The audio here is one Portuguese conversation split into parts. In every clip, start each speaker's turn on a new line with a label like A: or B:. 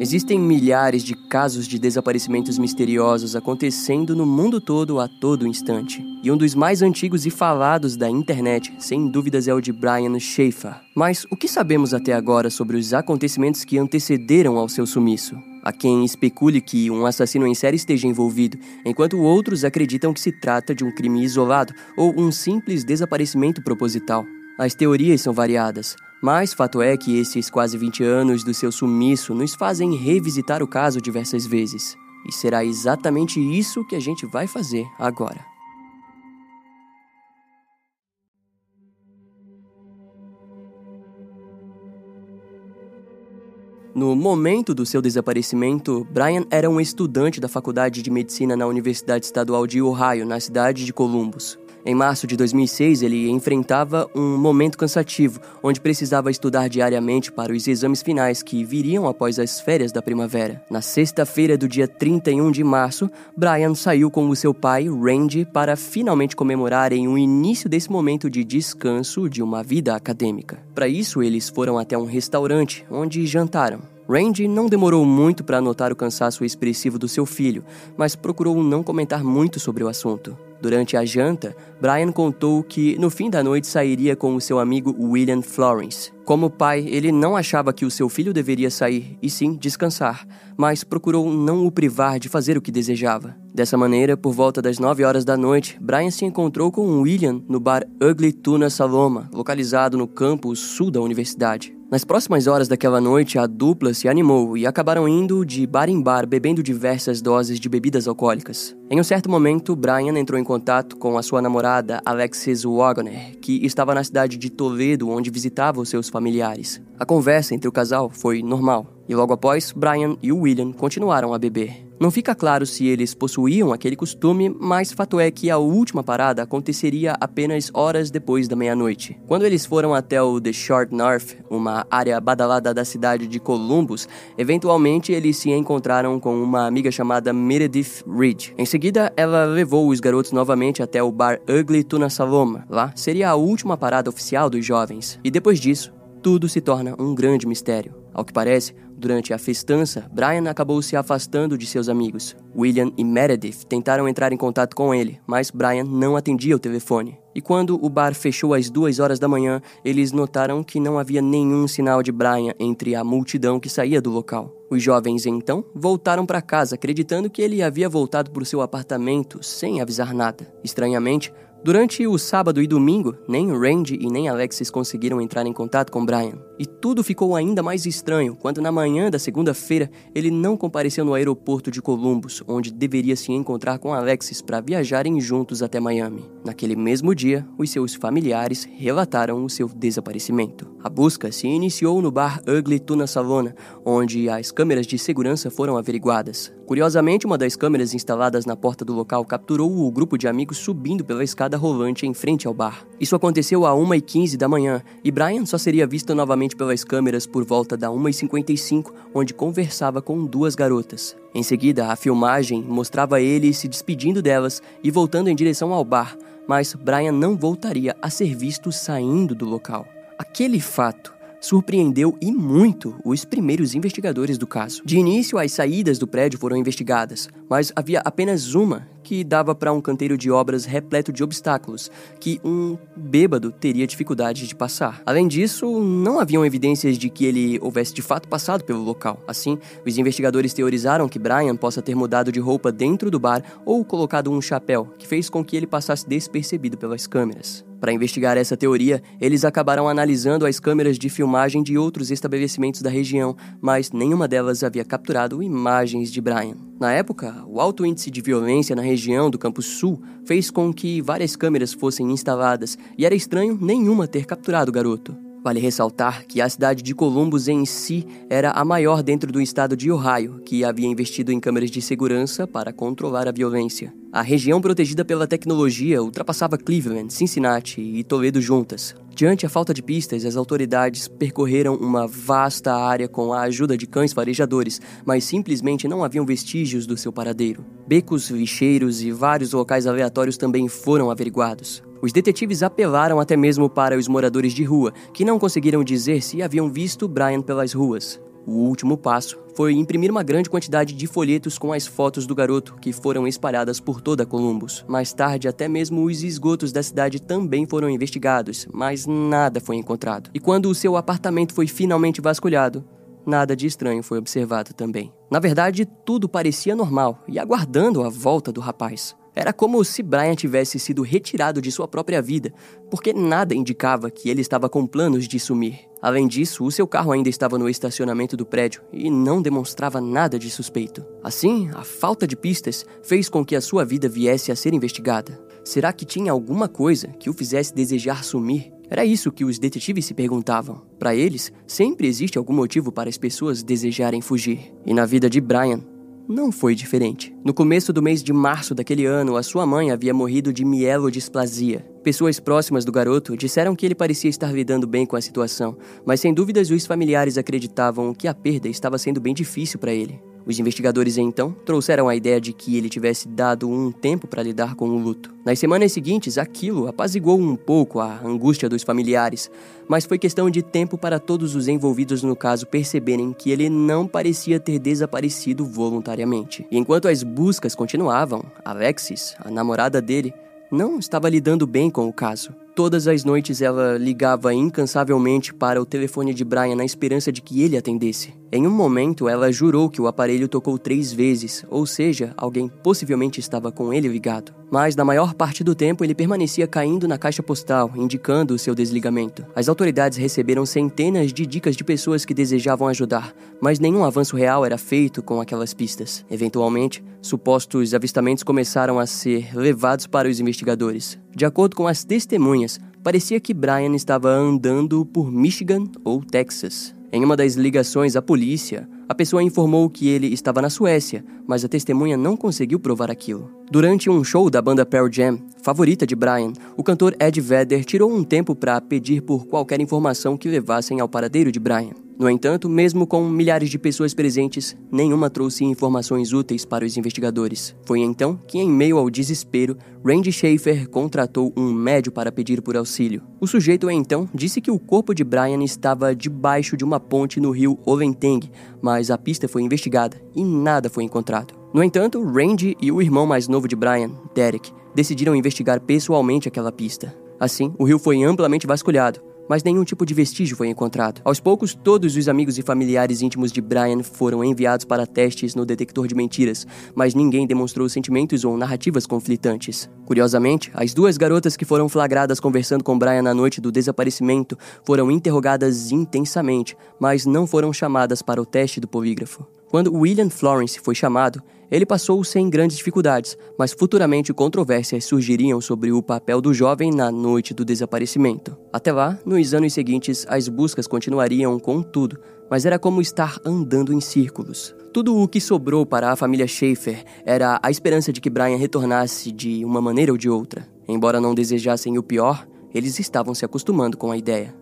A: Existem milhares de casos de desaparecimentos misteriosos acontecendo no mundo todo a todo instante. E um dos mais antigos e falados da internet, sem dúvidas, é o de Brian Schaefer. Mas o que sabemos até agora sobre os acontecimentos que antecederam ao seu sumiço? Há quem especule que um assassino em série esteja envolvido, enquanto outros acreditam que se trata de um crime isolado ou um simples desaparecimento proposital. As teorias são variadas, mas fato é que esses quase 20 anos do seu sumiço nos fazem revisitar o caso diversas vezes. E será exatamente isso que a gente vai fazer agora. No momento do seu desaparecimento, Brian era um estudante da Faculdade de Medicina na Universidade Estadual de Ohio, na cidade de Columbus. Em março de 2006, ele enfrentava um momento cansativo, onde precisava estudar diariamente para os exames finais que viriam após as férias da primavera. Na sexta-feira do dia 31 de março, Brian saiu com o seu pai, Randy, para finalmente comemorarem o início desse momento de descanso de uma vida acadêmica. Para isso, eles foram até um restaurante, onde jantaram. Randy não demorou muito para notar o cansaço expressivo do seu filho, mas procurou não comentar muito sobre o assunto. Durante a janta, Brian contou que no fim da noite sairia com o seu amigo William Florence. Como pai, ele não achava que o seu filho deveria sair e sim descansar, mas procurou não o privar de fazer o que desejava. Dessa maneira, por volta das 9 horas da noite, Brian se encontrou com William no bar Ugly Tuna Saloma, localizado no campus sul da universidade. Nas próximas horas daquela noite, a dupla se animou e acabaram indo de bar em bar bebendo diversas doses de bebidas alcoólicas. Em um certo momento, Brian entrou em contato com a sua namorada, Alexis Wagner, que estava na cidade de Toledo, onde visitava os seus familiares. A conversa entre o casal foi normal, e logo após, Brian e William continuaram a beber. Não fica claro se eles possuíam aquele costume, mas fato é que a última parada aconteceria apenas horas depois da meia-noite. Quando eles foram até o The Short North, uma área badalada da cidade de Columbus, eventualmente eles se encontraram com uma amiga chamada Meredith Reed. Em seguida, ela levou os garotos novamente até o bar Ugly Tuna Saloma. Lá seria a última parada oficial dos jovens. E depois disso, tudo se torna um grande mistério. Ao que parece, durante a festança, Brian acabou se afastando de seus amigos. William e Meredith tentaram entrar em contato com ele, mas Brian não atendia o telefone. E quando o bar fechou às duas horas da manhã, eles notaram que não havia nenhum sinal de Brian entre a multidão que saía do local. Os jovens então voltaram para casa acreditando que ele havia voltado para o seu apartamento sem avisar nada. Estranhamente, Durante o sábado e domingo, nem Randy e nem Alexis conseguiram entrar em contato com Brian. E tudo ficou ainda mais estranho quando, na manhã da segunda-feira, ele não compareceu no aeroporto de Columbus, onde deveria se encontrar com Alexis para viajarem juntos até Miami. Naquele mesmo dia, os seus familiares relataram o seu desaparecimento. A busca se iniciou no bar Ugly Tuna Savona, onde as câmeras de segurança foram averiguadas. Curiosamente, uma das câmeras instaladas na porta do local capturou o grupo de amigos subindo pela escada rolante em frente ao bar. Isso aconteceu a 1h15 da manhã e Brian só seria visto novamente pelas câmeras por volta da 1h55, onde conversava com duas garotas. Em seguida, a filmagem mostrava ele se despedindo delas e voltando em direção ao bar, mas Brian não voltaria a ser visto saindo do local. Aquele fato surpreendeu e muito os primeiros investigadores do caso. De início, as saídas do prédio foram investigadas, mas havia apenas uma que dava para um canteiro de obras repleto de obstáculos que um bêbado teria dificuldade de passar. Além disso, não haviam evidências de que ele houvesse de fato passado pelo local. Assim, os investigadores teorizaram que Brian possa ter mudado de roupa dentro do bar ou colocado um chapéu, que fez com que ele passasse despercebido pelas câmeras. Para investigar essa teoria, eles acabaram analisando as câmeras de filmagem de outros estabelecimentos da região, mas nenhuma delas havia capturado imagens de Brian. Na época, o alto índice de violência na região do Campus Sul fez com que várias câmeras fossem instaladas e era estranho nenhuma ter capturado o garoto. Vale ressaltar que a cidade de Columbus em si era a maior dentro do estado de Ohio, que havia investido em câmeras de segurança para controlar a violência. A região protegida pela tecnologia ultrapassava Cleveland, Cincinnati e Toledo juntas. Diante a falta de pistas, as autoridades percorreram uma vasta área com a ajuda de cães farejadores, mas simplesmente não haviam vestígios do seu paradeiro. Becos, lixeiros e vários locais aleatórios também foram averiguados. Os detetives apelaram até mesmo para os moradores de rua, que não conseguiram dizer se haviam visto Brian pelas ruas. O último passo foi imprimir uma grande quantidade de folhetos com as fotos do garoto, que foram espalhadas por toda Columbus. Mais tarde, até mesmo os esgotos da cidade também foram investigados, mas nada foi encontrado. E quando o seu apartamento foi finalmente vasculhado, nada de estranho foi observado também. Na verdade, tudo parecia normal e aguardando a volta do rapaz. Era como se Brian tivesse sido retirado de sua própria vida, porque nada indicava que ele estava com planos de sumir. Além disso, o seu carro ainda estava no estacionamento do prédio e não demonstrava nada de suspeito. Assim, a falta de pistas fez com que a sua vida viesse a ser investigada. Será que tinha alguma coisa que o fizesse desejar sumir? Era isso que os detetives se perguntavam. Para eles, sempre existe algum motivo para as pessoas desejarem fugir. E na vida de Brian, não foi diferente. No começo do mês de março daquele ano, a sua mãe havia morrido de mielodisplasia. Pessoas próximas do garoto disseram que ele parecia estar lidando bem com a situação, mas sem dúvidas os familiares acreditavam que a perda estava sendo bem difícil para ele. Os investigadores então trouxeram a ideia de que ele tivesse dado um tempo para lidar com o luto. Nas semanas seguintes, aquilo apaziguou um pouco a angústia dos familiares, mas foi questão de tempo para todos os envolvidos no caso perceberem que ele não parecia ter desaparecido voluntariamente. E enquanto as buscas continuavam, Alexis, a namorada dele, não estava lidando bem com o caso. Todas as noites ela ligava incansavelmente para o telefone de Brian na esperança de que ele atendesse. Em um momento, ela jurou que o aparelho tocou três vezes, ou seja, alguém possivelmente estava com ele ligado. Mas na maior parte do tempo ele permanecia caindo na caixa postal, indicando o seu desligamento. As autoridades receberam centenas de dicas de pessoas que desejavam ajudar, mas nenhum avanço real era feito com aquelas pistas. Eventualmente, supostos avistamentos começaram a ser levados para os investigadores. De acordo com as testemunhas, parecia que Brian estava andando por Michigan ou Texas. Em uma das ligações à polícia, a pessoa informou que ele estava na Suécia, mas a testemunha não conseguiu provar aquilo. Durante um show da banda Pearl Jam, favorita de Brian, o cantor Ed Vedder tirou um tempo para pedir por qualquer informação que levassem ao paradeiro de Brian. No entanto, mesmo com milhares de pessoas presentes, nenhuma trouxe informações úteis para os investigadores. Foi então que, em meio ao desespero, Randy Schaefer contratou um médio para pedir por auxílio. O sujeito então disse que o corpo de Brian estava debaixo de uma ponte no rio Oventeng, mas a pista foi investigada e nada foi encontrado. No entanto, Randy e o irmão mais novo de Brian, Derek, decidiram investigar pessoalmente aquela pista. Assim, o rio foi amplamente vasculhado, mas nenhum tipo de vestígio foi encontrado. Aos poucos, todos os amigos e familiares íntimos de Brian foram enviados para testes no detector de mentiras, mas ninguém demonstrou sentimentos ou narrativas conflitantes. Curiosamente, as duas garotas que foram flagradas conversando com Brian na noite do desaparecimento foram interrogadas intensamente, mas não foram chamadas para o teste do polígrafo. Quando William Florence foi chamado, ele passou sem grandes dificuldades, mas futuramente controvérsias surgiriam sobre o papel do jovem na noite do desaparecimento. Até lá, nos anos seguintes, as buscas continuariam com tudo, mas era como estar andando em círculos. Tudo o que sobrou para a família Schaefer era a esperança de que Brian retornasse de uma maneira ou de outra. Embora não desejassem o pior, eles estavam se acostumando com a ideia.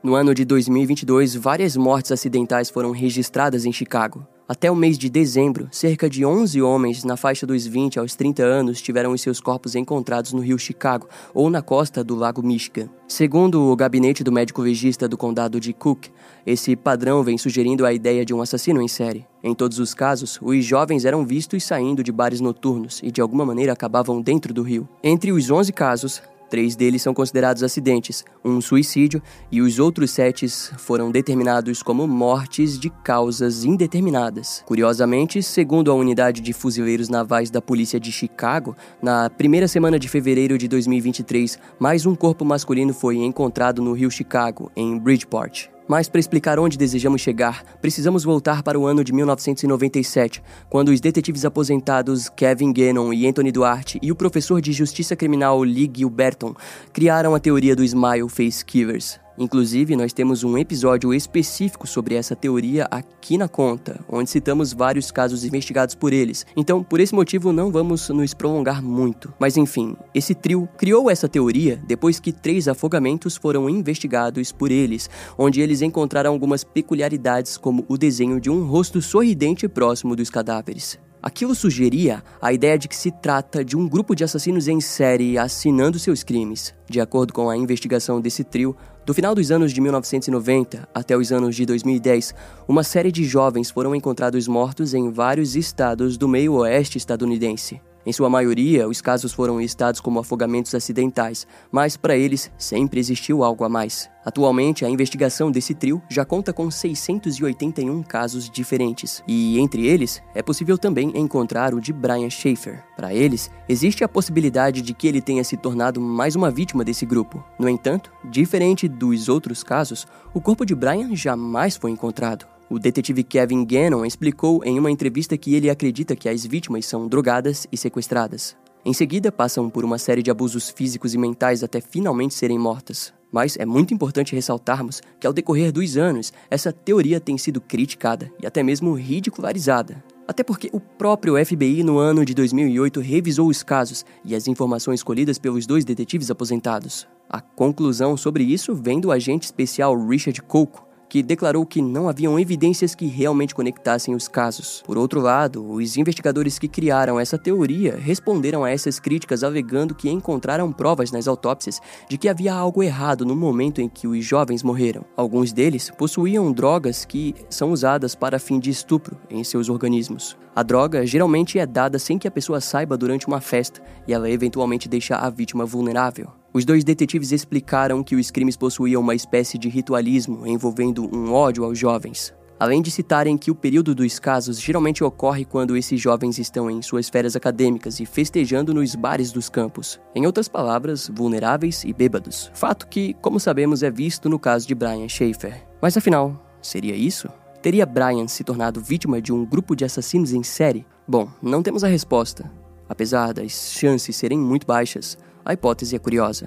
A: No ano de 2022, várias mortes acidentais foram registradas em Chicago. Até o mês de dezembro, cerca de 11 homens na faixa dos 20 aos 30 anos tiveram os seus corpos encontrados no rio Chicago ou na costa do lago Michigan. Segundo o gabinete do médico legista do condado de Cook, esse padrão vem sugerindo a ideia de um assassino em série. Em todos os casos, os jovens eram vistos saindo de bares noturnos e de alguma maneira acabavam dentro do rio. Entre os 11 casos, Três deles são considerados acidentes, um suicídio e os outros sete foram determinados como mortes de causas indeterminadas. Curiosamente, segundo a unidade de fuzileiros navais da Polícia de Chicago, na primeira semana de fevereiro de 2023, mais um corpo masculino foi encontrado no rio Chicago, em Bridgeport. Mas para explicar onde desejamos chegar, precisamos voltar para o ano de 1997, quando os detetives aposentados Kevin Gannon e Anthony Duarte e o professor de justiça criminal Lee Gilberton criaram a teoria do Smile Face Killers. Inclusive, nós temos um episódio específico sobre essa teoria aqui na conta, onde citamos vários casos investigados por eles. Então, por esse motivo, não vamos nos prolongar muito. Mas enfim, esse trio criou essa teoria depois que três afogamentos foram investigados por eles, onde eles encontraram algumas peculiaridades, como o desenho de um rosto sorridente próximo dos cadáveres. Aquilo sugeria a ideia de que se trata de um grupo de assassinos em série assinando seus crimes. De acordo com a investigação desse trio, do final dos anos de 1990 até os anos de 2010, uma série de jovens foram encontrados mortos em vários estados do meio oeste estadunidense. Em sua maioria, os casos foram listados como afogamentos acidentais, mas para eles sempre existiu algo a mais. Atualmente, a investigação desse trio já conta com 681 casos diferentes, e entre eles é possível também encontrar o de Brian Schaefer. Para eles, existe a possibilidade de que ele tenha se tornado mais uma vítima desse grupo. No entanto, diferente dos outros casos, o corpo de Brian jamais foi encontrado. O detetive Kevin Gannon explicou em uma entrevista que ele acredita que as vítimas são drogadas e sequestradas. Em seguida, passam por uma série de abusos físicos e mentais até finalmente serem mortas. Mas é muito importante ressaltarmos que, ao decorrer dos anos, essa teoria tem sido criticada e até mesmo ridicularizada. Até porque o próprio FBI, no ano de 2008, revisou os casos e as informações colhidas pelos dois detetives aposentados. A conclusão sobre isso vem do agente especial Richard Coco, que declarou que não haviam evidências que realmente conectassem os casos. Por outro lado, os investigadores que criaram essa teoria responderam a essas críticas alegando que encontraram provas nas autópsias de que havia algo errado no momento em que os jovens morreram. Alguns deles possuíam drogas que são usadas para fim de estupro em seus organismos. A droga geralmente é dada sem que a pessoa saiba durante uma festa e ela eventualmente deixa a vítima vulnerável. Os dois detetives explicaram que os crimes possuíam uma espécie de ritualismo envolvendo um ódio aos jovens. Além de citarem que o período dos casos geralmente ocorre quando esses jovens estão em suas férias acadêmicas e festejando nos bares dos campos. Em outras palavras, vulneráveis e bêbados. Fato que, como sabemos, é visto no caso de Brian Schaefer. Mas afinal, seria isso? Teria Brian se tornado vítima de um grupo de assassinos em série? Bom, não temos a resposta. Apesar das chances serem muito baixas, a hipótese é curiosa.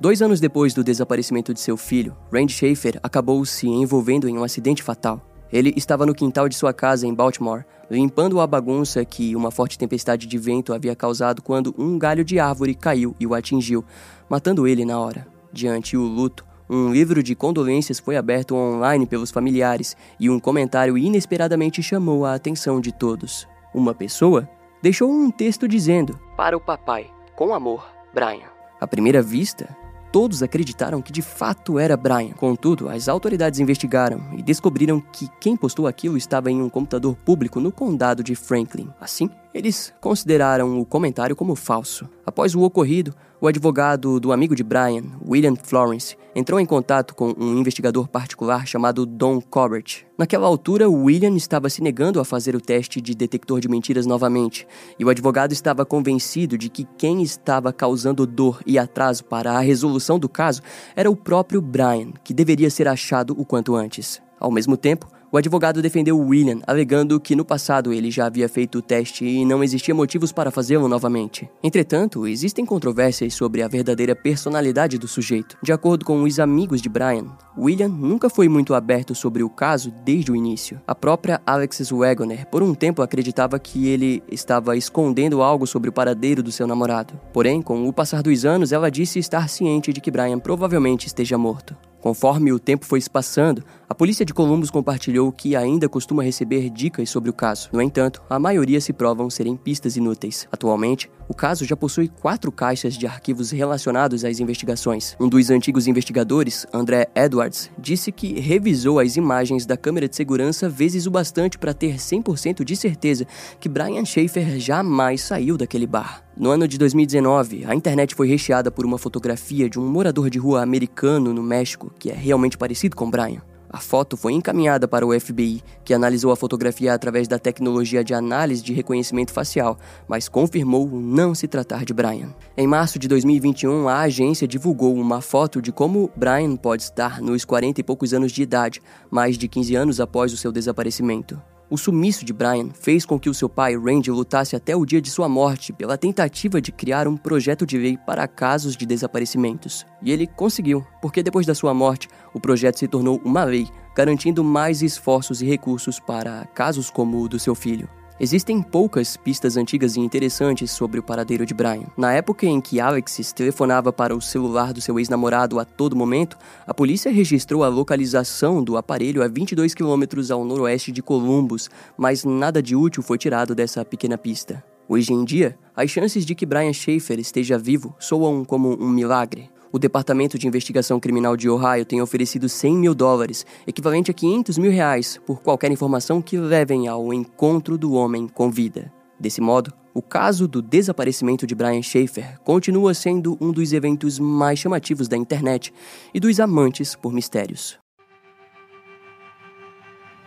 A: Dois anos depois do desaparecimento de seu filho, Randy Schaefer acabou se envolvendo em um acidente fatal. Ele estava no quintal de sua casa em Baltimore, limpando a bagunça que uma forte tempestade de vento havia causado quando um galho de árvore caiu e o atingiu, matando ele na hora. Diante o luto, um livro de condolências foi aberto online pelos familiares e um comentário inesperadamente chamou a atenção de todos. Uma pessoa deixou um texto dizendo: Para o papai, com amor, Brian. À primeira vista, todos acreditaram que de fato era Brian. Contudo, as autoridades investigaram e descobriram que quem postou aquilo estava em um computador público no condado de Franklin. Assim, eles consideraram o comentário como falso. Após o ocorrido, o advogado do amigo de Brian, William Florence, entrou em contato com um investigador particular chamado Don Corbett. Naquela altura, William estava se negando a fazer o teste de detector de mentiras novamente, e o advogado estava convencido de que quem estava causando dor e atraso para a resolução do caso era o próprio Brian, que deveria ser achado o quanto antes. Ao mesmo tempo, o advogado defendeu William, alegando que no passado ele já havia feito o teste e não existia motivos para fazê-lo novamente. Entretanto, existem controvérsias sobre a verdadeira personalidade do sujeito. De acordo com os amigos de Brian, William nunca foi muito aberto sobre o caso desde o início. A própria Alexis Wagoner, por um tempo, acreditava que ele estava escondendo algo sobre o paradeiro do seu namorado. Porém, com o passar dos anos, ela disse estar ciente de que Brian provavelmente esteja morto. Conforme o tempo foi se passando, a polícia de Columbus compartilhou que ainda costuma receber dicas sobre o caso. No entanto, a maioria se provam serem pistas inúteis. Atualmente, o caso já possui quatro caixas de arquivos relacionados às investigações. Um dos antigos investigadores, André Edwards, disse que revisou as imagens da câmera de segurança vezes o bastante para ter 100% de certeza que Brian Schaefer jamais saiu daquele bar. No ano de 2019, a internet foi recheada por uma fotografia de um morador de rua americano no México que é realmente parecido com Brian. A foto foi encaminhada para o FBI, que analisou a fotografia através da tecnologia de análise de reconhecimento facial, mas confirmou não se tratar de Brian. Em março de 2021, a agência divulgou uma foto de como Brian pode estar nos 40 e poucos anos de idade, mais de 15 anos após o seu desaparecimento. O sumiço de Brian fez com que o seu pai, Randy, lutasse até o dia de sua morte pela tentativa de criar um projeto de lei para casos de desaparecimentos. E ele conseguiu, porque depois da sua morte, o projeto se tornou uma lei, garantindo mais esforços e recursos para casos como o do seu filho. Existem poucas pistas antigas e interessantes sobre o paradeiro de Brian. Na época em que Alexis telefonava para o celular do seu ex-namorado a todo momento, a polícia registrou a localização do aparelho a 22 quilômetros ao noroeste de Columbus, mas nada de útil foi tirado dessa pequena pista. Hoje em dia, as chances de que Brian Schaefer esteja vivo soam como um milagre. O Departamento de Investigação Criminal de Ohio tem oferecido 100 mil dólares, equivalente a 500 mil reais, por qualquer informação que levem ao encontro do homem com vida. Desse modo, o caso do desaparecimento de Brian Schaefer continua sendo um dos eventos mais chamativos da internet e dos amantes por mistérios.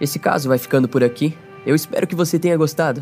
A: Esse caso vai ficando por aqui. Eu espero que você tenha gostado.